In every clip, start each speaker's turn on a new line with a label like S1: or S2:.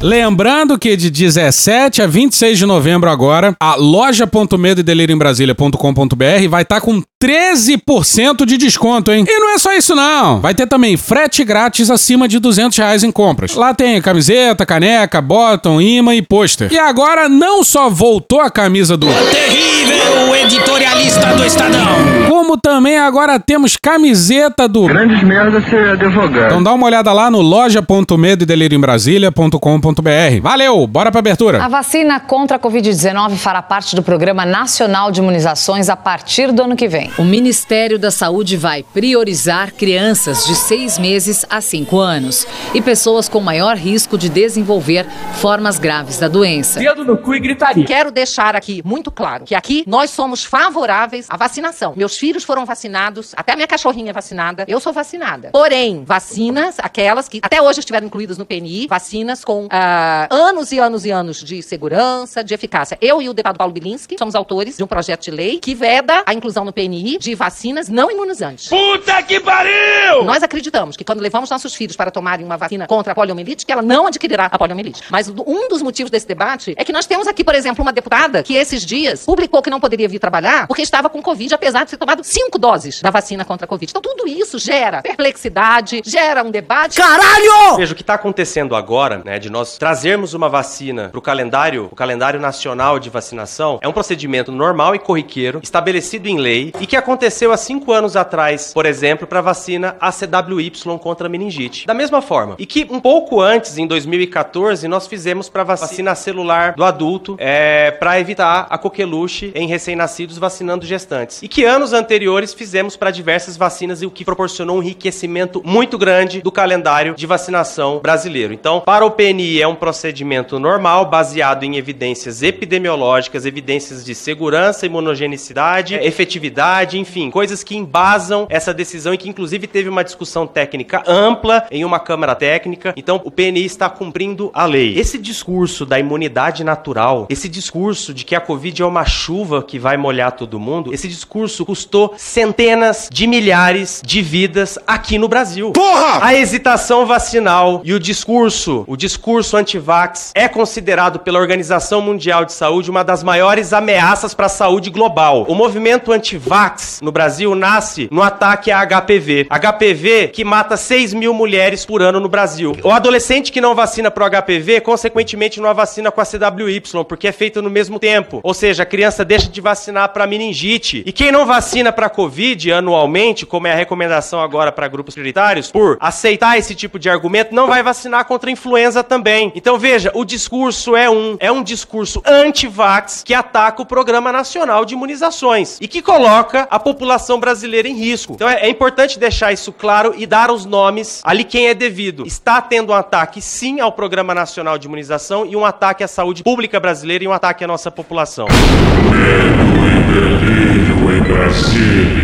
S1: Lembrando que de 17 a 26 de novembro agora, a loja.medo e delírio em Brasília.com.br vai estar tá com 13% de desconto, hein? E não é só isso não. Vai ter também frete grátis acima de 200 reais em compras. Lá tem camiseta, caneca, bottom, imã e pôster. E agora não só voltou a camisa do...
S2: Terrível editorialista do Estadão.
S1: Como também agora temos camiseta do...
S3: Grandes merda ser advogado.
S1: Então dá uma olhada lá no loja.medo e delírio em Brasília.com.br Valeu, bora pra abertura.
S4: A vacina contra a Covid-19 fará parte do Programa Nacional de Imunizações a partir do ano que vem.
S5: O Ministério da Saúde vai priorizar crianças de seis meses a cinco anos e pessoas com maior risco de desenvolver formas graves da doença.
S6: Dedo no cu e gritaria.
S7: Quero deixar aqui muito claro que aqui nós somos favoráveis à vacinação. Meus filhos foram vacinados, até a minha cachorrinha é vacinada, eu sou vacinada. Porém, vacinas, aquelas que até hoje estiveram incluídas no PNI, vacinas com uh, anos e anos e anos de segurança, de eficácia. Eu e o deputado Paulo Bilinski somos autores de um projeto de lei que veda a inclusão no PNI de vacinas não imunizantes.
S6: Puta que pariu!
S7: Nós acreditamos que quando levamos nossos filhos para tomarem uma vacina contra a poliomielite, que ela não adquirirá a poliomielite. Mas um dos motivos desse debate é que nós temos aqui, por exemplo, uma deputada que esses dias publicou que não poderia vir trabalhar porque estava com Covid, apesar de ter tomado cinco doses da vacina contra a Covid. Então tudo isso gera perplexidade, gera um debate.
S6: Caralho!
S8: Veja, o que está acontecendo agora, né, de nós trazermos uma vacina para o calendário, o calendário nacional de vacinação, é um procedimento normal e corriqueiro, estabelecido em lei e que aconteceu há cinco anos atrás, por exemplo, para a vacina ACWY contra a meningite. Da mesma forma. E que um pouco antes, em 2014, nós fizemos para vacina celular do adulto, é, para evitar a coqueluche em recém-nascidos vacinando gestantes. E que anos anteriores fizemos para diversas vacinas e o que proporcionou um enriquecimento muito grande do calendário de vacinação brasileiro. Então, para o PNI é um procedimento normal, baseado em evidências epidemiológicas, evidências de segurança, imunogenicidade, efetividade, enfim, coisas que embasam essa decisão e que inclusive teve uma discussão técnica ampla em uma Câmara Técnica. Então, o PNI está cumprindo a lei. Esse discurso da imunidade natural, esse discurso de que a Covid é uma chuva que vai molhar todo mundo, esse discurso custou centenas de milhares de vidas aqui no Brasil.
S6: Porra!
S8: A hesitação vacinal e o discurso, o discurso anti-vax é considerado pela Organização Mundial de Saúde uma das maiores ameaças para a saúde global. O movimento anti-vax no Brasil nasce no ataque à HPV. HPV que mata 6 mil mulheres por ano no Brasil. O adolescente que não vacina pro HPV, consequentemente não vacina com a CWY, porque é feito no mesmo tempo. Ou seja, a criança deixa de vacinar para meningite. E quem não vacina para Covid anualmente, como é a recomendação agora para grupos prioritários, por aceitar esse tipo de argumento, não vai vacinar contra a influenza também. Então veja, o discurso é um, é um discurso anti-vax que ataca o Programa Nacional de Imunizações e que coloca a população brasileira em risco. Então é, é importante deixar isso claro e dar os nomes ali quem é devido. Está tendo um ataque sim ao Programa Nacional de Imunização e um ataque à saúde pública brasileira e um ataque à nossa população.
S9: Medo e em Brasília.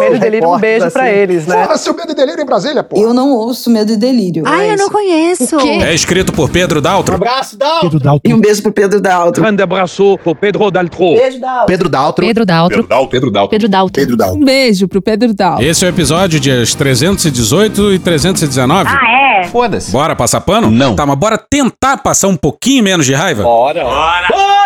S10: Medo e delírio, um beijo pra eles, né?
S11: Porra, seu medo e delírio em Brasília, pô.
S12: Eu não ouço medo e delírio.
S13: Ai, eu não conheço.
S1: É escrito por Pedro Daltro.
S6: Um abraço, Dal.
S14: Pedro Daltro.
S12: E um beijo pro Pedro Daltro.
S6: Grande abraço pro Pedro Daltro.
S12: Beijo, Daltro.
S11: Pedro Daltro.
S13: Pedro Daltro.
S15: Pedro Daltro.
S13: Pedro Daltro.
S15: Pedro Daltro.
S13: Um beijo pro Pedro Daltro.
S1: Esse é o episódio dias 318 e 319.
S13: Ah, é?
S15: Foda-se.
S1: Bora passar pano?
S15: Não.
S1: Tá, mas bora tentar passar um pouquinho menos de raiva?
S6: Bora. Bora. Bora.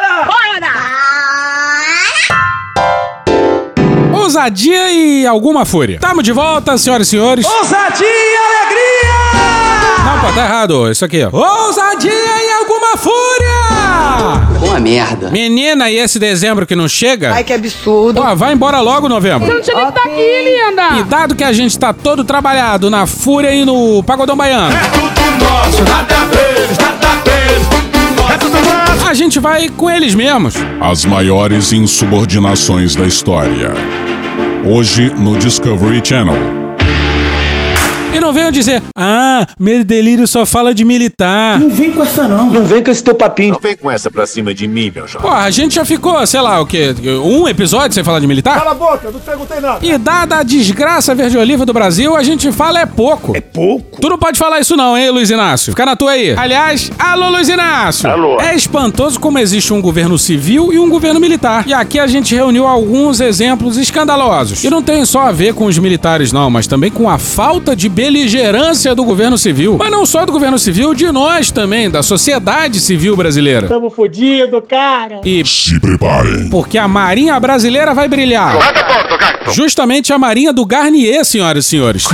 S1: Ousadia e alguma fúria. Tamo de volta, senhoras e senhores.
S6: Ousadia e alegria!
S1: Não, pô, tá errado. Isso aqui, ó. Ousadia e alguma fúria!
S12: Uma merda.
S1: Menina, e esse dezembro que não chega?
S12: Ai, que absurdo.
S1: Ó, vai embora logo, novembro.
S13: Não tinha nem que tá aqui, linda.
S1: E dado que a gente tá todo trabalhado na fúria e no pagodão baiano,
S6: É tudo nosso, nada deles, nada deles, tudo nosso. É tudo nosso.
S1: a gente vai com eles mesmos.
S9: As maiores insubordinações da história. Hoje no Discovery Channel.
S1: E não venham dizer, ah, medo e delírio só fala de militar.
S2: Não vem com essa não. Não vem com esse teu papinho.
S9: Não vem com essa pra cima de mim, meu jovem.
S1: Pô, a gente já ficou, sei lá, o quê? Um episódio sem falar de militar?
S2: Cala a boca, não te perguntei nada.
S1: E dada a desgraça verde-oliva do Brasil, a gente fala é pouco.
S2: É pouco?
S1: Tu não pode falar isso não, hein, Luiz Inácio? Fica na tua aí. Aliás, alô, Luiz Inácio.
S9: Alô.
S1: É espantoso como existe um governo civil e um governo militar. E aqui a gente reuniu alguns exemplos escandalosos. E não tem só a ver com os militares não, mas também com a falta de beligerância do governo civil. Mas não só do governo civil, de nós também, da sociedade civil brasileira.
S13: Tamo fodido, cara.
S1: E
S9: Se preparem.
S1: porque a Marinha Brasileira vai brilhar. Justamente a Marinha do Garnier, senhoras e senhores.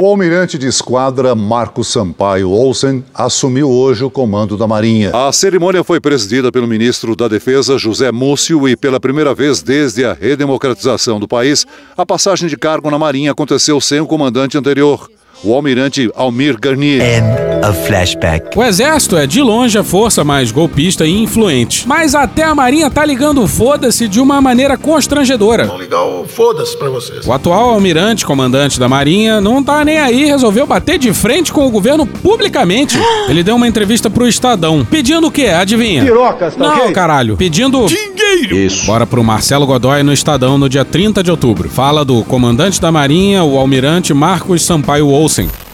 S9: O almirante de esquadra Marcos Sampaio Olsen assumiu hoje o comando da Marinha. A cerimônia foi presidida pelo ministro da Defesa, José Múcio, e pela primeira vez desde a redemocratização do país, a passagem de cargo na Marinha aconteceu sem o comandante anterior, o almirante Almir Garnier.
S1: O exército é de longe a força mais golpista e influente. Mas até a Marinha tá ligando foda-se de uma maneira constrangedora.
S9: Vou ligar o foda-se pra vocês.
S1: O atual almirante, comandante da Marinha, não tá nem aí, resolveu bater de frente com o governo publicamente. Ele deu uma entrevista pro Estadão, pedindo o quê? Adivinha?
S2: Pirocas, tá
S1: Não,
S2: ok?
S1: caralho. Pedindo. Dinheiro! Isso. Bora pro Marcelo Godoy no Estadão no dia 30 de outubro. Fala do comandante da Marinha, o almirante Marcos Sampaio Olsen.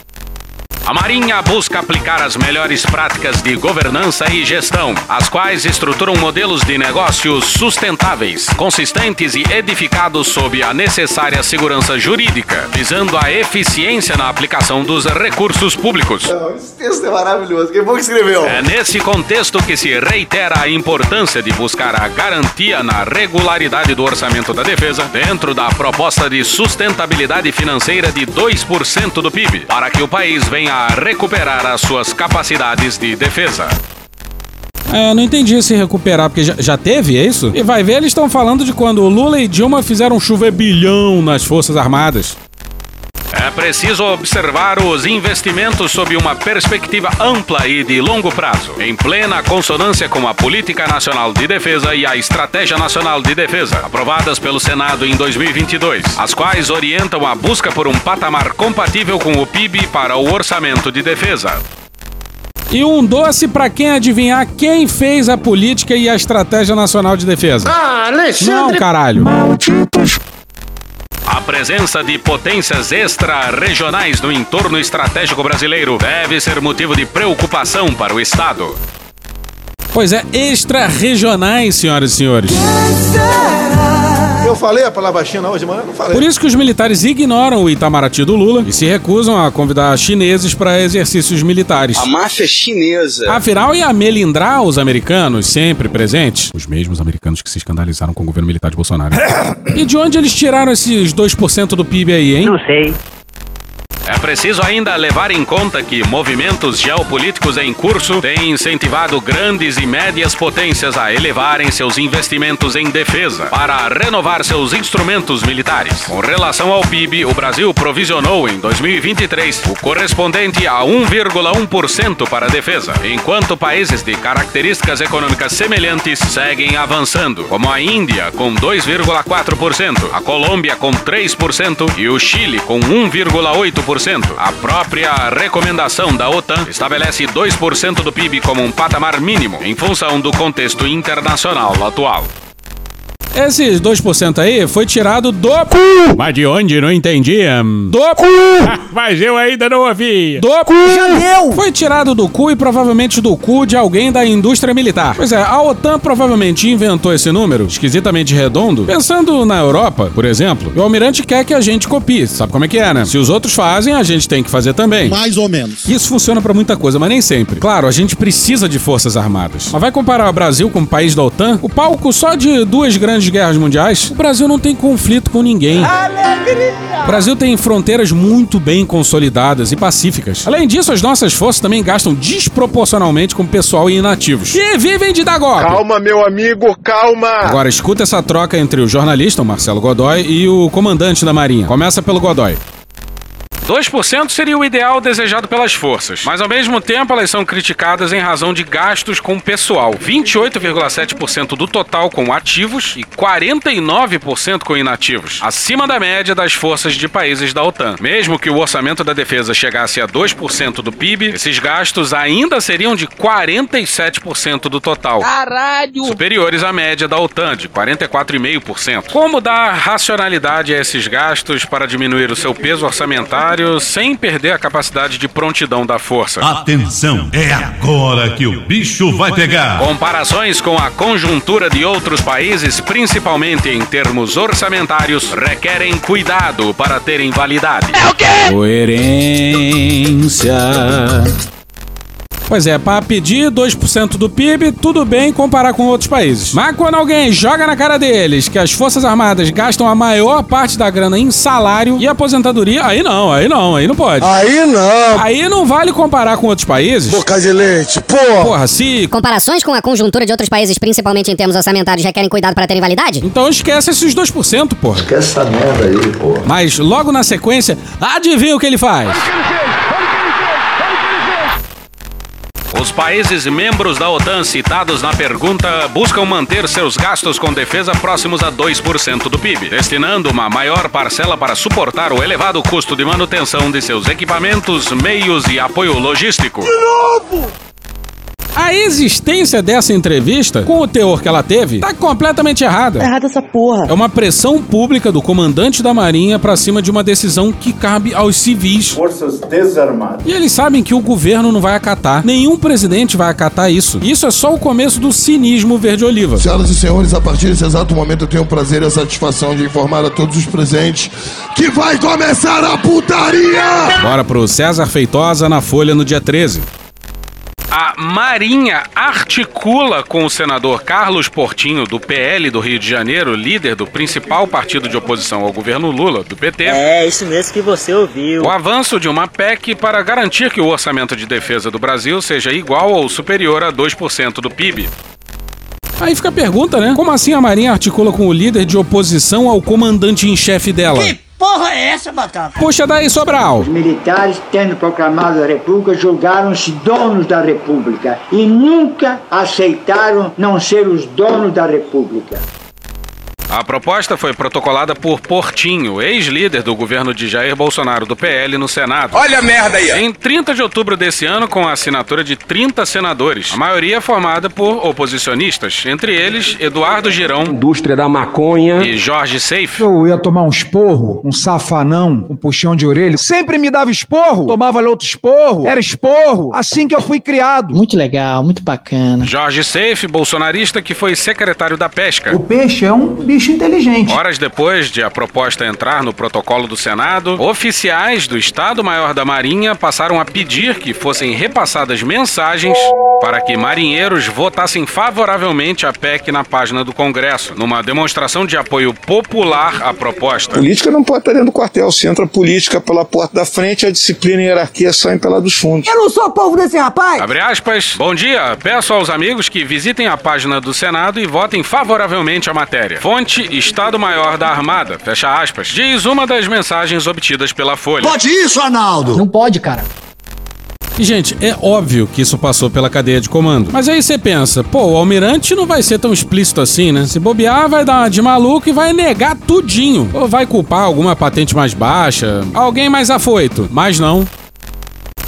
S15: A Marinha busca aplicar as melhores práticas de governança e gestão, as quais estruturam modelos de negócios sustentáveis, consistentes e edificados sob a necessária segurança jurídica, visando a eficiência na aplicação dos recursos públicos.
S6: Esse texto é maravilhoso. Quem foi que escreveu?
S15: É nesse contexto que se reitera a importância de buscar a garantia na regularidade do orçamento da defesa dentro da proposta de sustentabilidade financeira de 2% do PIB, para que o país venha a recuperar as suas capacidades de defesa.
S1: É, não entendi se recuperar, porque já, já teve, é isso? E vai ver, eles estão falando de quando Lula e Dilma fizeram chover bilhão nas Forças Armadas.
S15: É preciso observar os investimentos sob uma perspectiva ampla e de longo prazo, em plena consonância com a Política Nacional de Defesa e a Estratégia Nacional de Defesa, aprovadas pelo Senado em 2022, as quais orientam a busca por um patamar compatível com o PIB para o orçamento de defesa.
S1: E um doce pra quem adivinhar quem fez a política e a estratégia nacional de defesa.
S2: Ah,
S1: Não,
S2: Alexandre.
S1: caralho.
S15: A presença de potências extra-regionais no entorno estratégico brasileiro deve ser motivo de preocupação para o Estado.
S1: Pois é, extra-regionais, senhoras e senhores.
S6: Eu falei a palavra China hoje de manhã? Não falei.
S1: Por isso que os militares ignoram o Itamaraty do Lula e se recusam a convidar chineses para exercícios militares.
S11: A máfia chinesa.
S1: Afinal, ia melindrar os americanos sempre presentes? Os mesmos americanos que se escandalizaram com o governo militar de Bolsonaro. e de onde eles tiraram esses 2% do PIB aí, hein?
S13: Não sei.
S15: É preciso ainda levar em conta que movimentos geopolíticos em curso têm incentivado grandes e médias potências a elevarem seus investimentos em defesa para renovar seus instrumentos militares. Com relação ao PIB, o Brasil provisionou em 2023 o correspondente a 1,1% para a defesa, enquanto países de características econômicas semelhantes seguem avançando, como a Índia com 2,4%, a Colômbia com 3% e o Chile com 1,8%. A própria recomendação da OTAN estabelece 2% do PIB como um patamar mínimo em função do contexto internacional atual.
S1: Esses 2% aí foi tirado do cu. Mas de onde? Não entendi. Do cu. Mas eu ainda não ouvi. Do cu. Já deu. Foi tirado do cu e provavelmente do cu de alguém da indústria militar. Pois é, a OTAN provavelmente inventou esse número, esquisitamente redondo, pensando na Europa, por exemplo. E o almirante quer que a gente copie. Sabe como é que é, né? Se os outros fazem, a gente tem que fazer também.
S16: Mais ou menos.
S1: Isso funciona pra muita coisa, mas nem sempre. Claro, a gente precisa de forças armadas. Mas vai comparar o Brasil com o país da OTAN? O palco só de duas grandes guerras mundiais? O Brasil não tem conflito com ninguém. O Brasil tem fronteiras muito bem consolidadas e pacíficas. Além disso, as nossas forças também gastam desproporcionalmente com pessoal e inativos. E vivem de dar golpe.
S6: Calma, meu amigo, calma.
S1: Agora escuta essa troca entre o jornalista, o Marcelo Godoy, e o comandante da Marinha. Começa pelo Godoy. 2% seria o ideal desejado pelas forças, mas ao mesmo tempo elas são criticadas em razão de gastos com pessoal. 28,7% do total com ativos e 49% com inativos, acima da média das forças de países da OTAN. Mesmo que o orçamento da defesa chegasse a 2% do PIB, esses gastos ainda seriam de 47% do total.
S13: Caralho!
S1: Superiores à média da OTAN, de 44,5%. Como dar racionalidade a esses gastos para diminuir o seu peso orçamentário sem perder a capacidade de prontidão da força?
S6: Atenção, é agora que o bicho vai pegar.
S1: Comparações com a conjuntura de outros países, principalmente em termos orçamentários, requerem cuidado para terem validade.
S13: É o quê?
S17: Coerência. Pois é, para pedir 2% do PIB, tudo bem comparar com outros países. Mas quando alguém joga na cara deles que as Forças Armadas gastam a maior parte da grana em salário e aposentadoria, aí não, aí não, aí não pode.
S2: Aí não.
S17: Aí não vale comparar com outros países.
S2: Boca de leite, porra.
S17: Porra, se.
S16: Comparações com a conjuntura de outros países, principalmente em termos orçamentários, requerem cuidado para terem validade?
S17: Então esquece esses 2%, porra.
S2: Esquece essa merda aí, porra.
S17: Mas logo na sequência, adivinha o que ele faz?
S1: Os países membros da OTAN citados na pergunta buscam manter seus gastos com defesa próximos a 2% do PIB, destinando uma maior parcela para suportar o elevado custo de manutenção de seus equipamentos, meios e apoio logístico.
S2: De novo!
S17: A existência dessa entrevista, com o teor que ela teve, tá completamente errada.
S12: Tá errada essa porra.
S17: É uma pressão pública do comandante da Marinha pra cima de uma decisão que cabe aos civis.
S2: Forças desarmadas.
S17: E eles sabem que o governo não vai acatar. Nenhum presidente vai acatar isso. Isso é só o começo do cinismo verde-oliva.
S18: Senhoras e senhores, a partir desse exato momento eu tenho o prazer e a satisfação de informar a todos os presentes que vai começar a putaria!
S17: Bora pro César Feitosa na Folha no dia 13.
S1: A Marinha articula com o senador Carlos Portinho, do PL do Rio de Janeiro, líder do principal partido de oposição ao governo Lula, do PT.
S19: É, isso mesmo que você ouviu.
S1: O avanço de uma PEC para garantir que o orçamento de defesa do Brasil seja igual ou superior a 2% do PIB.
S17: Aí fica a pergunta, né? Como assim a Marinha articula com o líder de oposição ao comandante em chefe dela?
S13: Que porra é essa, Batata?
S17: Puxa daí, Sobral.
S20: Os militares, tendo proclamado a República, julgaram-se donos da República e nunca aceitaram não ser os donos da República.
S1: A proposta foi protocolada por Portinho, ex-líder do governo de Jair Bolsonaro do PL no Senado.
S6: Olha a merda aí!
S1: Em 30 de outubro desse ano, com a assinatura de 30 senadores, a maioria formada por oposicionistas, entre eles Eduardo Girão,
S21: indústria da maconha
S1: e Jorge Seif.
S22: Eu ia tomar um esporro, um safanão, um puxão de orelha. Sempre me dava esporro, tomava outro esporro, era esporro. Assim que eu fui criado.
S23: Muito legal, muito bacana.
S1: Jorge Seif, bolsonarista que foi secretário da Pesca.
S22: O peixe é um bicho inteligente.
S1: Horas depois de a proposta entrar no protocolo do Senado, oficiais do Estado-Maior da Marinha passaram a pedir que fossem repassadas mensagens para que marinheiros votassem favoravelmente a PEC na página do Congresso, numa demonstração de apoio popular à proposta.
S24: Política não pode estar dentro do quartel. Se entra a política pela porta da frente, a disciplina e a hierarquia saem pela dos fundos.
S13: Eu não sou povo desse rapaz!
S1: Abre aspas. Bom dia. Peço aos amigos que visitem a página do Senado e votem favoravelmente a matéria. Fonte Estado-Maior da Armada, fecha aspas, diz uma das mensagens obtidas pela Folha.
S2: Pode isso, Arnaldo?
S23: Não pode, cara.
S17: E, gente, é óbvio que isso passou pela cadeia de comando. Mas aí você pensa, pô, o almirante não vai ser tão explícito assim, né? Se bobear, vai dar uma de maluco e vai negar tudinho. Ou vai culpar alguma patente mais baixa, alguém mais afoito. Mas não.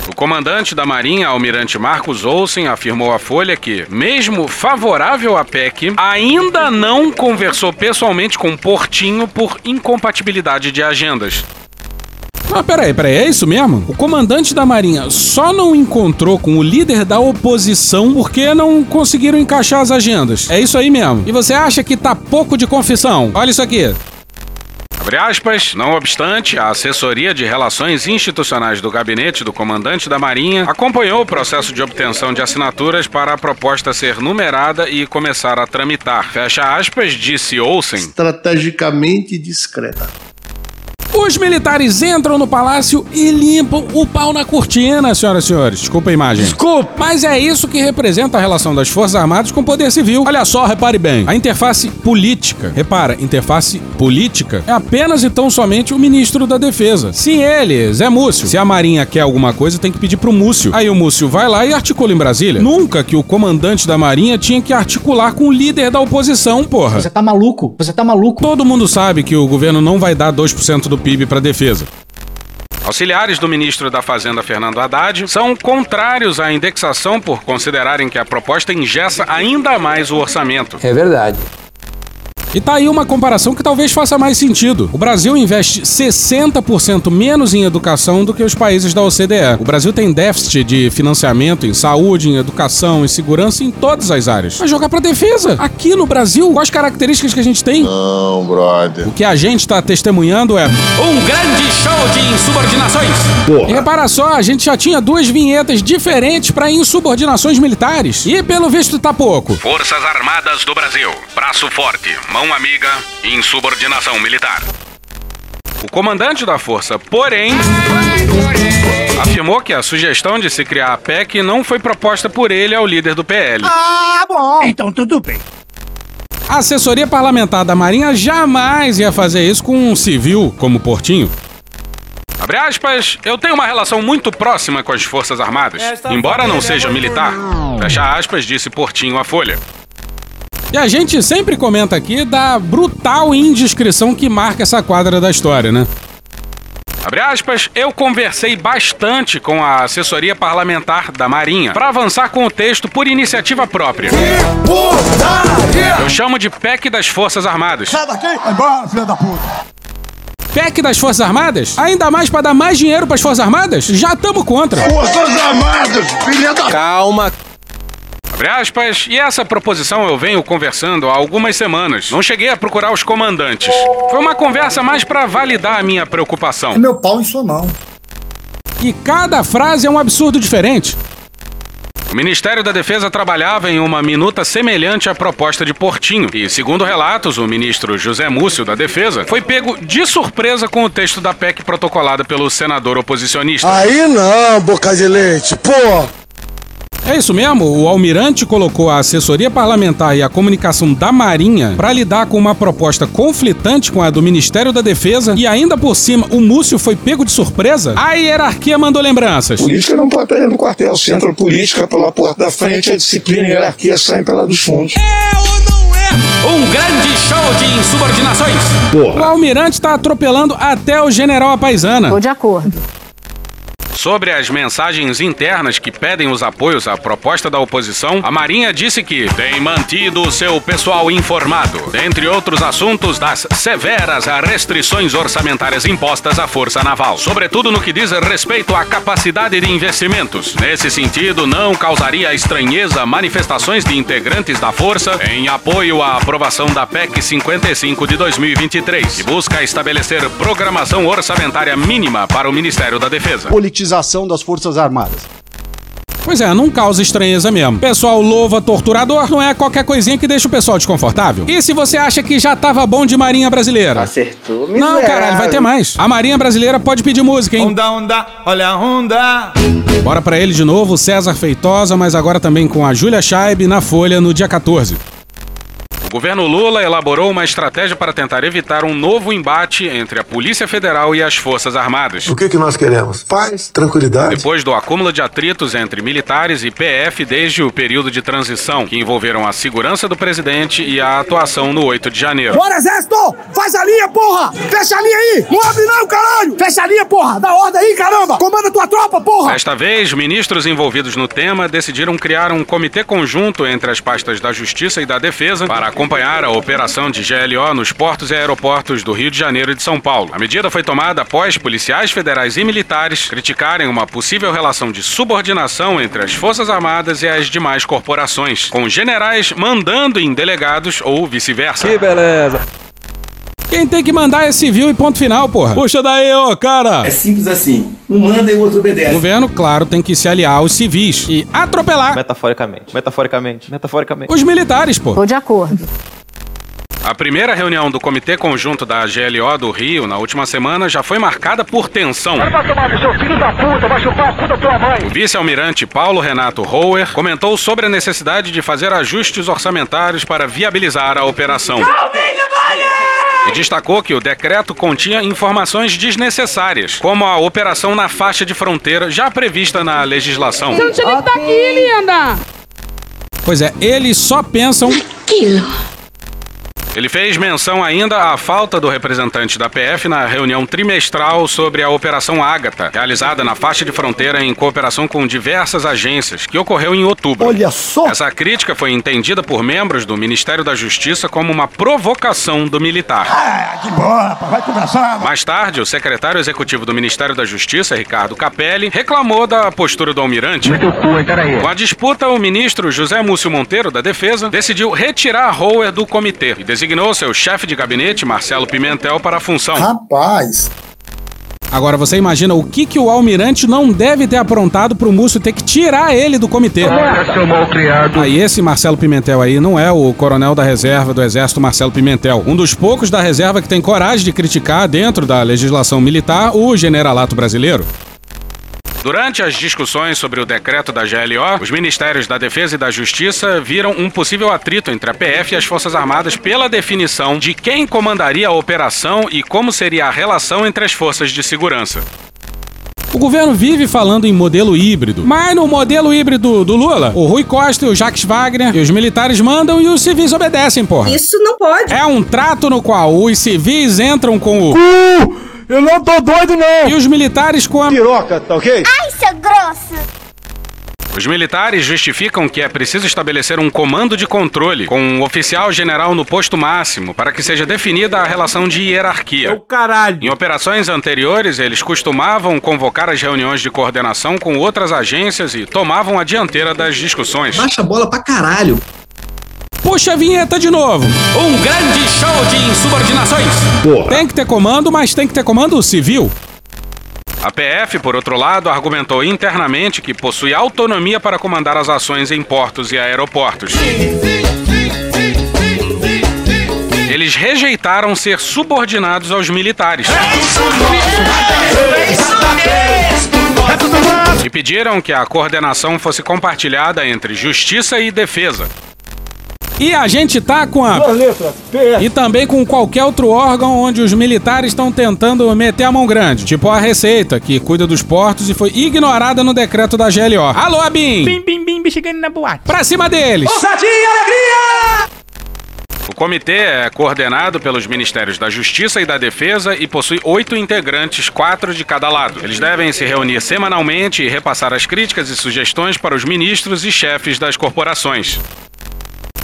S1: O comandante da Marinha, almirante Marcos Olsen, afirmou à Folha que, mesmo favorável à PEC, ainda não conversou pessoalmente com Portinho por incompatibilidade de agendas.
S17: Ah, peraí, peraí, é isso mesmo? O comandante da Marinha só não encontrou com o líder da oposição porque não conseguiram encaixar as agendas. É isso aí mesmo. E você acha que tá pouco de confissão? Olha isso aqui.
S1: Abre aspas, não obstante, a assessoria de relações institucionais do gabinete do comandante da Marinha acompanhou o processo de obtenção de assinaturas para a proposta ser numerada e começar a tramitar. Fecha aspas, disse Olsen.
S18: Estrategicamente discreta.
S6: Os militares entram no palácio e limpam o pau na cortina, senhoras e senhores. Desculpa a imagem. Desculpa. Mas é isso que representa a relação das Forças Armadas com o poder civil. Olha só, repare bem. A interface política. Repara, interface política é apenas e tão somente o ministro da Defesa. Se ele, Zé Múcio, se a Marinha quer alguma coisa, tem que pedir pro Múcio. Aí o Múcio vai lá e articula em Brasília. Nunca que o comandante da Marinha tinha que articular com o líder da oposição, porra.
S23: Você tá maluco? Você tá maluco?
S6: Todo mundo sabe que o governo não vai dar 2% do PIB pra defesa.
S1: Auxiliares do ministro da Fazenda, Fernando Haddad, são contrários à indexação por considerarem que a proposta engessa ainda mais o orçamento.
S23: É verdade.
S6: E tá aí uma comparação que talvez faça mais sentido. O Brasil investe 60% menos em educação do que os países da OCDE. O Brasil tem déficit de financiamento em saúde, em educação, em segurança, em todas as áreas. Vai jogar pra defesa. Aqui no Brasil, quais características que a gente tem?
S24: Não, brother.
S6: O que a gente tá testemunhando é
S1: Um grande show de insubordinações.
S6: E repara só, a gente já tinha duas vinhetas diferentes para insubordinações militares. E pelo visto tá pouco.
S1: Forças Armadas do Brasil. Braço forte, mão amiga, insubordinação militar. O comandante da força, porém, afirmou que a sugestão de se criar a PEC não foi proposta por ele ao líder do PL.
S20: Ah, bom. Então tudo bem.
S6: A assessoria parlamentar da Marinha jamais ia fazer isso com um civil como Portinho.
S1: Abre aspas, eu tenho uma relação muito próxima com as Forças Armadas, embora não seja militar. Fecha aspas, disse Portinho à Folha.
S6: E a gente sempre comenta aqui da brutal indiscrição que marca essa quadra da história, né?
S1: Abre aspas, eu conversei bastante com a assessoria parlamentar da Marinha para avançar com o texto por iniciativa própria. Eu chamo de PEC das Forças Armadas.
S20: Sai daqui. Vai embora, filha da puta.
S6: PEC das Forças Armadas? Ainda mais pra dar mais dinheiro pras Forças Armadas? Já estamos contra.
S24: Forças Armadas, filha da...
S1: Calma. Abre aspas, e essa proposição eu venho conversando há algumas semanas. Não cheguei a procurar os comandantes. Foi uma conversa mais para validar a minha preocupação.
S20: É meu pau em sua mão.
S6: E cada frase é um absurdo diferente.
S1: O Ministério da Defesa trabalhava em uma minuta semelhante à proposta de Portinho. E, segundo relatos, o ministro José Múcio da Defesa foi pego de surpresa com o texto da PEC protocolada pelo senador oposicionista.
S24: Aí não, boca de leite, pô!
S6: É isso mesmo, o almirante colocou a assessoria parlamentar e a comunicação da Marinha para lidar com uma proposta conflitante com a do Ministério da Defesa e ainda por cima o Múcio foi pego de surpresa? A hierarquia mandou lembranças.
S24: Política não pode estar no quartel. Se entra política pela porta da frente, a disciplina e a hierarquia saem pela dos fundos.
S1: Um grande show de insubordinações.
S6: O almirante tá atropelando até o general a paisana.
S5: Tô de acordo.
S1: Sobre as mensagens internas que pedem os apoios à proposta da oposição, a Marinha disse que tem mantido o seu pessoal informado, dentre outros assuntos, das severas restrições orçamentárias impostas à Força Naval, sobretudo no que diz respeito à capacidade de investimentos. Nesse sentido, não causaria estranheza manifestações de integrantes da Força em apoio à aprovação da PEC 55 de 2023, que busca estabelecer programação orçamentária mínima para o Ministério da Defesa.
S23: Politização das Forças Armadas.
S6: Pois é, não causa estranheza mesmo. Pessoal louva torturador, não é qualquer coisinha que deixa o pessoal desconfortável. E se você acha que já tava bom de Marinha Brasileira?
S25: Acertou,
S6: Não, caralho, vai ter mais. A Marinha Brasileira pode pedir música, hein?
S2: Onda, onda, olha a onda.
S6: Bora pra ele de novo, César Feitosa, mas agora também com a Júlia Scheib na Folha no dia 14.
S1: O governo Lula elaborou uma estratégia para tentar evitar um novo embate entre a Polícia Federal e as Forças Armadas.
S24: O que, que nós queremos? Paz, tranquilidade.
S1: Depois do acúmulo de atritos entre militares e PF desde o período de transição, que envolveram a segurança do presidente e a atuação no 8 de janeiro.
S20: Bora, exército! Faz a linha, porra! Fecha a linha aí! Não abre não, caralho! Fecha a linha, porra! Dá ordem aí, caramba! Comanda tua tropa, porra!
S1: Desta vez, ministros envolvidos no tema decidiram criar um comitê conjunto entre as pastas da Justiça e da Defesa para acompanhar a operação de GLO nos portos e aeroportos do Rio de Janeiro e de São Paulo. A medida foi tomada após policiais federais e militares criticarem uma possível relação de subordinação entre as Forças Armadas e as demais corporações, com generais mandando em delegados ou vice-versa.
S6: Que beleza. Quem tem que mandar é civil e ponto final, porra. Puxa daí, ô, cara.
S25: É simples assim. Um manda e o outro
S6: O
S25: obedece.
S6: governo, claro, tem que se aliar aos civis e atropelar
S26: Metaforicamente. Metaforicamente. Metaforicamente.
S6: os militares, pô.
S5: Tô de acordo.
S1: A primeira reunião do Comitê Conjunto da GLO do Rio, na última semana, já foi marcada por tensão.
S22: Vai tomar no seu filho da puta, vai chupar a puta da tua mãe.
S1: O vice-almirante Paulo Renato Rower comentou sobre a necessidade de fazer ajustes orçamentários para viabilizar a operação. E destacou que o decreto continha informações desnecessárias, como a operação na faixa de fronteira já prevista na legislação.
S13: Você não tinha nem que estar aqui, linda!
S3: Pois é, eles só pensam.
S1: Ele fez menção ainda à falta do representante da PF na reunião trimestral sobre a Operação Ágata, realizada na faixa de fronteira em cooperação com diversas agências, que ocorreu em outubro.
S27: Olha só!
S1: Essa crítica foi entendida por membros do Ministério da Justiça como uma provocação do militar.
S27: Ah, que rapaz, vai começar.
S1: Mais tarde, o secretário executivo do Ministério da Justiça, Ricardo Capelli, reclamou da postura do almirante. Com a disputa, o ministro José Múcio Monteiro, da Defesa, decidiu retirar Rower do comitê e designou seu chefe de gabinete, Marcelo Pimentel, para a função.
S27: Rapaz.
S3: Agora você imagina o que, que o almirante não deve ter aprontado pro Múcio ter que tirar ele do comitê.
S22: seu.
S3: Aí esse Marcelo Pimentel aí não é o coronel da reserva do exército Marcelo Pimentel, um dos poucos da reserva que tem coragem de criticar dentro da legislação militar o generalato brasileiro.
S1: Durante as discussões sobre o decreto da GLO, os Ministérios da Defesa e da Justiça viram um possível atrito entre a PF e as Forças Armadas pela definição de quem comandaria a operação e como seria a relação entre as forças de segurança.
S3: O governo vive falando em modelo híbrido, mas no modelo híbrido do Lula, o Rui Costa e o Jacques Wagner e os militares mandam e os civis obedecem, porra.
S28: Isso não pode.
S3: É um trato no qual os civis entram com o
S27: Uh, eu não tô doido, não!
S3: e os militares com a
S14: Piroca, tá ok?
S13: Ai, seu grosso!
S1: Os militares justificam que é preciso estabelecer um comando de controle com um oficial general no posto máximo para que seja definida a relação de hierarquia.
S22: É caralho.
S1: Em operações anteriores, eles costumavam convocar as reuniões de coordenação com outras agências e tomavam a dianteira das discussões.
S23: Baixa a bola pra caralho.
S3: Puxa a vinheta de novo.
S1: Um grande show de insubordinações.
S3: Tem que ter comando, mas tem que ter comando civil.
S1: A PF, por outro lado, argumentou internamente que possui autonomia para comandar as ações em portos e aeroportos. Eles rejeitaram ser subordinados aos militares. E pediram que a coordenação fosse compartilhada entre Justiça e Defesa.
S3: E a gente tá com a.
S27: Duas letras, PS.
S3: E também com qualquer outro órgão onde os militares estão tentando meter a mão grande. Tipo a Receita, que cuida dos portos e foi ignorada no decreto da GLO. Alô, Abim!
S29: Bim, bim, bim, chegando na boate.
S3: Pra cima deles!
S27: Ousadia e alegria!
S1: O comitê é coordenado pelos Ministérios da Justiça e da Defesa e possui oito integrantes, quatro de cada lado. Eles devem se reunir semanalmente e repassar as críticas e sugestões para os ministros e chefes das corporações.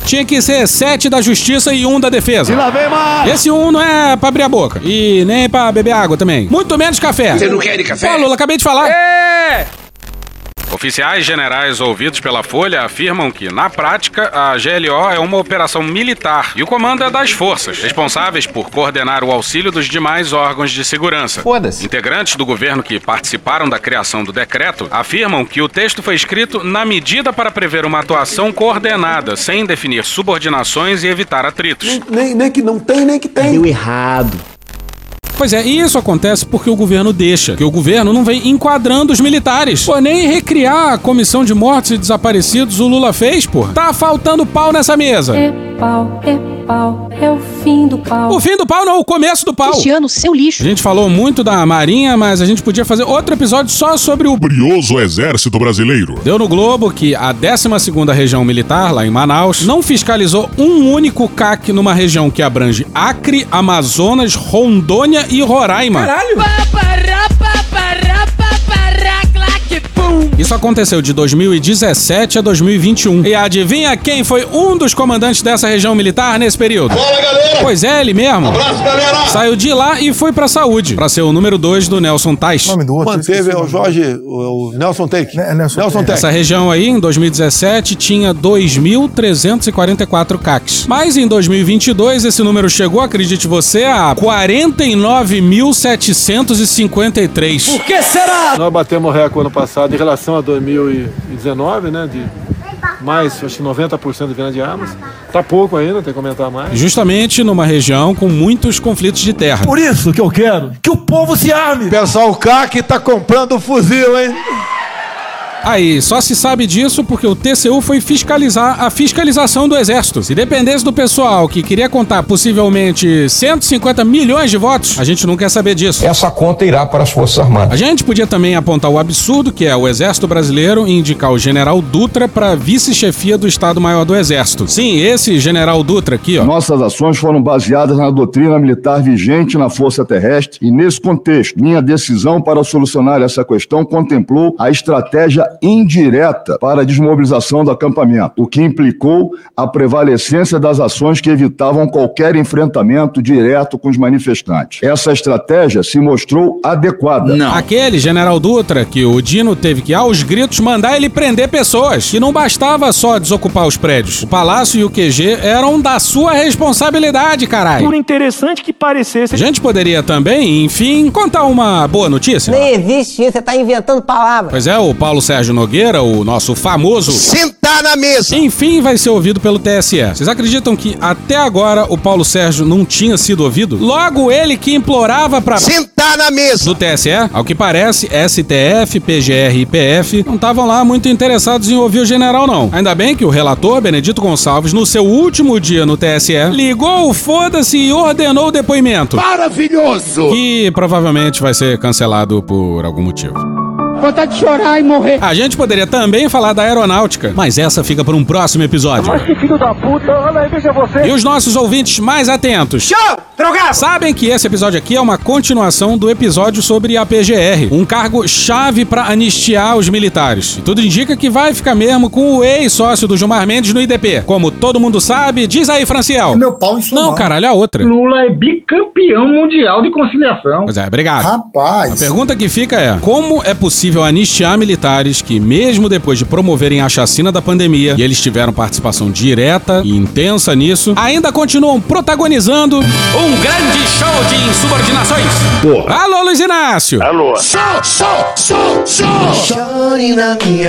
S3: Tinha que ser sete da Justiça e um da Defesa.
S27: E lá vem mais!
S3: Esse um não é pra abrir a boca. E nem pra beber água também. Muito menos café.
S23: Você não quer de café?
S3: Pô, Lula, acabei de falar.
S29: É!
S1: Oficiais generais ouvidos pela Folha afirmam que, na prática, a GLO é uma operação militar e o comando é das forças, responsáveis por coordenar o auxílio dos demais órgãos de segurança.
S30: Foda-se.
S1: Integrantes do governo que participaram da criação do decreto afirmam que o texto foi escrito na medida para prever uma atuação coordenada, sem definir subordinações e evitar atritos.
S27: Nem, nem que não tem, nem que tem.
S23: Deu errado.
S3: Pois é, e isso acontece porque o governo deixa, que o governo não vem enquadrando os militares. Pô, nem recriar a comissão de mortos e desaparecidos o Lula fez, pô. Tá faltando pau nessa mesa.
S13: É pau, é pau, é o fim do pau.
S3: O fim do pau não, o começo do pau.
S13: Cristiano, seu lixo.
S3: A gente falou muito da Marinha, mas a gente podia fazer outro episódio só sobre o
S31: Brioso Exército Brasileiro.
S3: Deu no Globo que a 12ª Região Militar, lá em Manaus, não fiscalizou um único CAC numa região que abrange Acre, Amazonas, Rondônia e Roraima.
S27: Caralho!
S3: Isso aconteceu de 2017 a 2021. E adivinha quem foi um dos comandantes dessa região militar nesse período?
S14: Fala, galera!
S3: Pois é, ele mesmo.
S14: Abraço, galera!
S3: Saiu de lá e foi pra saúde, pra ser o número 2 do Nelson Tais.
S27: nome do outro.
S32: Manteve o Jorge, o, o Nelson Take.
S27: Né, Nelson
S32: Nelson
S27: Take.
S3: Essa região aí, em 2017, tinha 2.344 CACs. Mas em 2022, esse número chegou, acredite você, a 49.753.
S27: Por que será?
S32: Nós batemos recorde ano passado em relação a 2019, né? De mais, acho que 90% de venda de armas. Tá pouco ainda, tem que comentar mais.
S1: Justamente numa região com muitos conflitos de terra.
S33: Por isso que eu quero que o povo se arme.
S6: Pessoal, o CAC tá comprando fuzil, hein?
S1: Aí, só se sabe disso porque o TCU foi fiscalizar a fiscalização do Exército. Se dependesse do pessoal que queria contar possivelmente 150 milhões de votos, a gente não quer saber disso.
S34: Essa conta irá para as Forças Armadas.
S1: A gente podia também apontar o absurdo que é o Exército Brasileiro indicar o General Dutra para vice-chefia do Estado-Maior do Exército. Sim, esse General Dutra aqui, ó.
S35: Nossas ações foram baseadas na doutrina militar vigente na Força Terrestre e, nesse contexto, minha decisão para solucionar essa questão contemplou a estratégia indireta para a desmobilização do acampamento, o que implicou a prevalecência das ações que evitavam qualquer enfrentamento direto com os manifestantes. Essa estratégia se mostrou adequada.
S1: Aquele General Dutra que o Dino teve que, aos gritos, mandar ele prender pessoas. E não bastava só desocupar os prédios. O palácio e o QG eram da sua responsabilidade, caralho.
S14: Por interessante que parecesse.
S1: A gente poderia também, enfim, contar uma boa notícia.
S36: Nem existe isso, você tá inventando palavras.
S1: Pois é, o Paulo Sérgio Nogueira, o nosso famoso.
S6: Sentar na mesa!
S1: Enfim, vai ser ouvido pelo TSE. Vocês acreditam que até agora o Paulo Sérgio não tinha sido ouvido? Logo ele que implorava pra.
S6: Sentar na mesa!
S1: Do TSE, ao que parece, STF, PGR e PF não estavam lá muito interessados em ouvir o general, não. Ainda bem que o relator, Benedito Gonçalves, no seu último dia no TSE, ligou o foda-se e ordenou o depoimento.
S6: Maravilhoso!
S1: Que provavelmente vai ser cancelado por algum motivo.
S13: Vontade de chorar e morrer.
S1: A gente poderia também falar da aeronáutica, mas essa fica para um próximo episódio.
S14: Mas que filho da puta, olha aí, veja você.
S1: E os nossos ouvintes mais atentos.
S13: Show! Drogado!
S1: Sabem que esse episódio aqui é uma continuação do episódio sobre a PGR, um cargo chave para anistiar os militares. E tudo indica que vai ficar mesmo com o ex-sócio do Gilmar Mendes no IDP. Como todo mundo sabe, diz aí, Franciel.
S11: Meu pau em sua
S1: Não,
S11: mão.
S1: caralho, a outra.
S13: Lula é bicampeão mundial de conciliação.
S1: Pois é, obrigado.
S11: Rapaz.
S1: A pergunta que fica é: como é possível anistiar militares que, mesmo depois de promoverem a chacina da pandemia, e eles tiveram participação direta e intensa nisso, ainda continuam protagonizando um grande show de insubordinações?
S6: Porra.
S1: Alô, Luiz Inácio!
S6: Alô?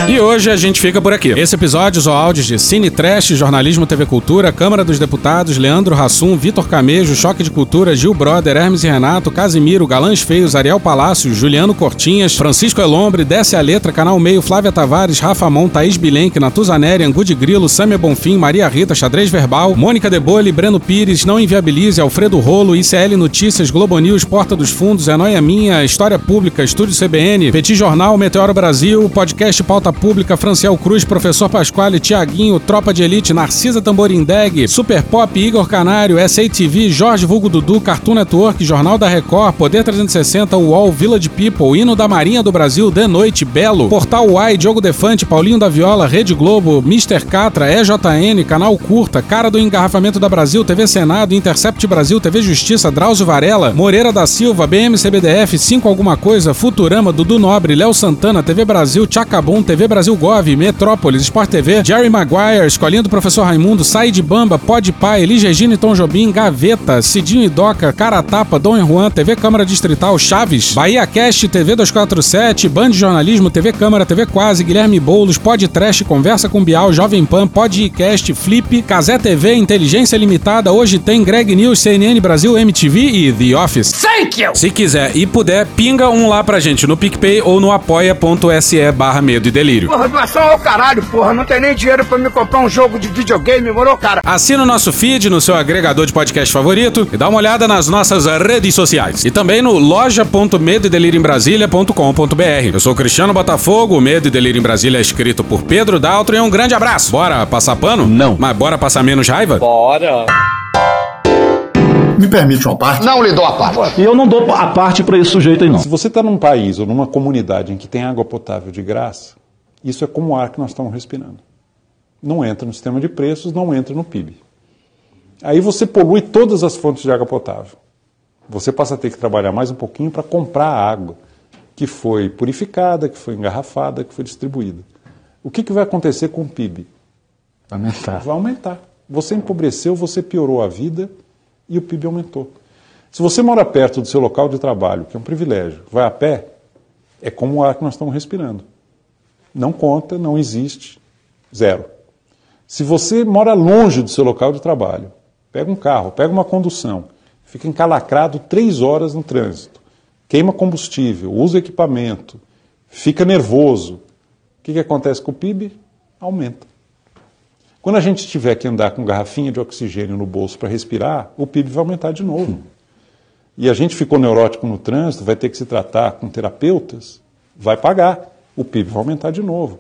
S1: E hoje a gente fica por aqui. Esse episódio usou áudios de Cine Trash, Jornalismo TV Cultura, Câmara dos Deputados, Leandro Rassum, Vitor Camejo, Choque de Cultura, Gil Brother, Hermes e Renato, Casimiro, Galãs Feios, Ariel Palácio, Juliano Cortinhas, Francisco Elombre, Desce a Letra, Canal Meio, Flávia Tavares, Rafa Mon, Thaís Bilenque, Natuzaneri, Angu de Grilo, Sâmia Bonfim, Maria Rita, Xadrez Verbal, Mônica Debole, Breno Pires, Não Inviabilize, Alfredo Rolo, ICL Notícias, Globo News, Porta dos Fundos, É Noia Minha, História Pública, Estúdio CBN, Petit Jornal, Meteoro Brasil, Podcast Pauta Pública, Franciel Cruz, Professor Pasquale, Tiaguinho, Tropa de Elite, Narcisa Tamborindeg, Super Pop, Igor Canário, SATV, Jorge Vulgo Dudu, Cartoon Network, Jornal da Record, Poder 360, UOL, Village People, Hino da Marinha do Brasil, De Noite, Belo, Portal Uai, Diogo Defante, Paulinho da Viola, Rede Globo, Mr. Catra, EJN, Canal Curta, Cara do Engarrafamento da Brasil, TV Senado, Intercept Brasil, TV Justiça, Drauzio Varela, Moreira da Silva, BMCBDF, 5 Alguma Coisa, Futurama, Dudu Nobre, Léo Santana, TV Brasil, Chacabum, TV Brasil Gov, Metrópolis, Sport TV, Jerry Maguire, Escolinha do Professor Raimundo, Sai de Bamba, Pode Pai, Elis Regina e Tom Jobim, Gaveta, Cidinho e Doca, Cara Tapa, Dom Juan, TV Câmara Distrital, Chaves, Bahia Cast, TV 247, Band de Jornalismo, TV Câmara, TV Quase, Guilherme Boulos, Pod Trash, Conversa com Bial, Jovem Pan, Podcast, Flip, Casé TV, Inteligência Limitada, hoje tem Greg News, CNN Brasil, MTV e The Office.
S13: Thank you!
S1: Se quiser e puder, pinga um lá pra gente no PicPay ou no apoia.se barra medo e delírio.
S13: Porra, doação ao caralho, porra. Não tem nem dinheiro pra me comprar um jogo de videogame, morou, cara?
S1: Assina o nosso feed no seu agregador de podcast favorito e dá uma olhada nas nossas redes sociais. E também no loja.medoedelirioembrasilha.com.br. Eu sou Cristiano Botafogo, o Medo e Delírio em Brasília é escrito por Pedro Daltro e um grande abraço. Bora passar pano? Não. Mas bora passar menos raiva?
S13: Bora.
S11: Me permite uma parte?
S6: Não lhe dou a parte.
S37: E eu não dou a parte para esse sujeito aí, não.
S38: Se você está num país ou numa comunidade em que tem água potável de graça, isso é como o ar que nós estamos respirando. Não entra no sistema de preços, não entra no PIB. Aí você polui todas as fontes de água potável. Você passa a ter que trabalhar mais um pouquinho para comprar a água que foi purificada, que foi engarrafada, que foi distribuída. O que, que vai acontecer com o PIB?
S37: Vai aumentar.
S38: Vai aumentar. Você empobreceu, você piorou a vida e o PIB aumentou. Se você mora perto do seu local de trabalho, que é um privilégio, vai a pé, é como o ar que nós estamos respirando. Não conta, não existe, zero. Se você mora longe do seu local de trabalho, pega um carro, pega uma condução, fica encalacrado três horas no trânsito, queima combustível, usa equipamento, fica nervoso, o que, que acontece com o PIB? Aumenta. Quando a gente tiver que andar com garrafinha de oxigênio no bolso para respirar, o PIB vai aumentar de novo. E a gente ficou neurótico no trânsito, vai ter que se tratar com terapeutas, vai pagar, o PIB vai aumentar de novo.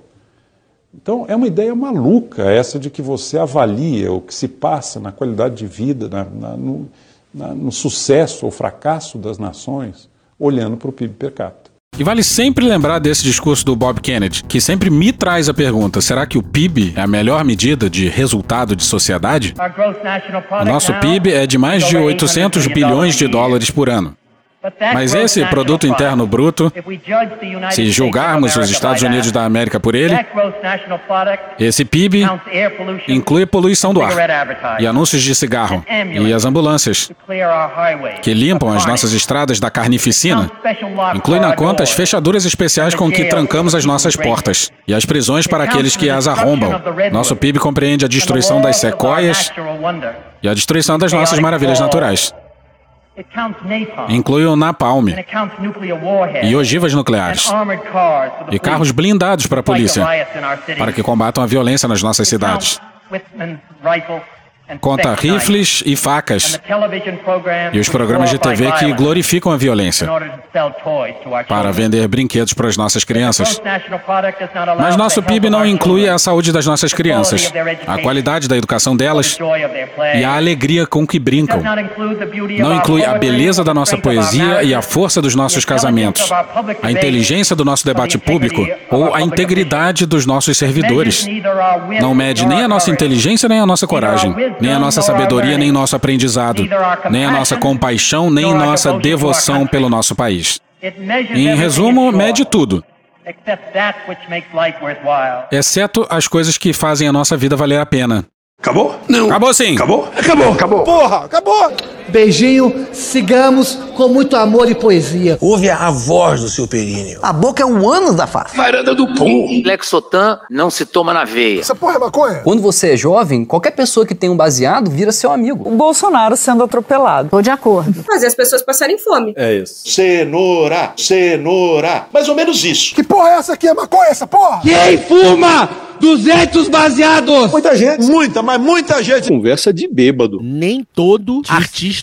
S38: Então é uma ideia maluca essa de que você avalia o que se passa na qualidade de vida, na, na, no, na, no sucesso ou fracasso das nações, olhando para o PIB per capita.
S1: E vale sempre lembrar desse discurso do Bob Kennedy, que sempre me traz a pergunta: será que o PIB é a melhor medida de resultado de sociedade? O nosso PIB é de mais de 800 bilhões de dólares por ano. Mas esse produto interno bruto, se julgarmos os Estados Unidos da América por ele, esse PIB inclui poluição do ar e anúncios de cigarro e as ambulâncias que limpam as nossas estradas da carnificina, inclui na conta as fechaduras especiais com que trancamos as nossas portas e as prisões para aqueles que as arrombam. Nosso PIB compreende a destruição das sequoias e a destruição das nossas maravilhas naturais. Inclui o napalm. E ogivas nucleares. e carros blindados para a polícia, para que combatam a violência nas nossas cidades. Conta rifles e facas. E os programas de TV que glorificam a violência. para vender brinquedos para as nossas crianças. Mas nosso PIB não inclui a saúde das nossas crianças, a qualidade da educação delas e a alegria com que brincam. Não inclui a beleza da nossa poesia e a força dos nossos casamentos, a inteligência do nosso debate público ou a integridade dos nossos servidores. Não mede nem a nossa inteligência nem a nossa coragem nem a nossa sabedoria, nem nosso aprendizado, nem a nossa compaixão, nem nossa devoção pelo nosso país. Em resumo, mede tudo, exceto as coisas que fazem a nossa vida valer a pena.
S2: Acabou? Não.
S1: Acabou sim.
S2: Acabou? Acabou. Acabou.
S11: Porra, acabou!
S23: Beijinho, sigamos com muito amor e poesia.
S39: Ouve a voz do seu períneo.
S36: A boca é um ânus da face.
S2: Varanda do pum.
S40: Lexotan não se toma na veia.
S11: Essa porra é maconha?
S41: Quando você é jovem, qualquer pessoa que tem um baseado vira seu amigo.
S12: O Bolsonaro sendo atropelado.
S42: Tô de acordo.
S28: Fazer as pessoas passarem fome.
S43: É isso.
S2: Cenoura. Cenoura. Mais ou menos isso.
S11: Que porra é essa aqui? É maconha essa porra?
S43: Quem fuma 200 baseados?
S11: Muita gente.
S43: Muita, mas muita gente.
S44: Conversa de bêbado.
S45: Nem todo artista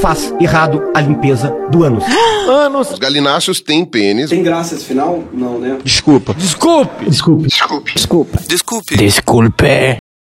S45: faz errado a limpeza do ânus.
S11: Anos.
S18: Os galináceos têm pênis.
S39: Tem graça esse final? Não, né?
S44: Desculpa.
S45: Desculpe.
S12: Desculpe.
S2: Desculpe.
S12: Desculpa.
S2: Desculpe.
S45: Desculpe.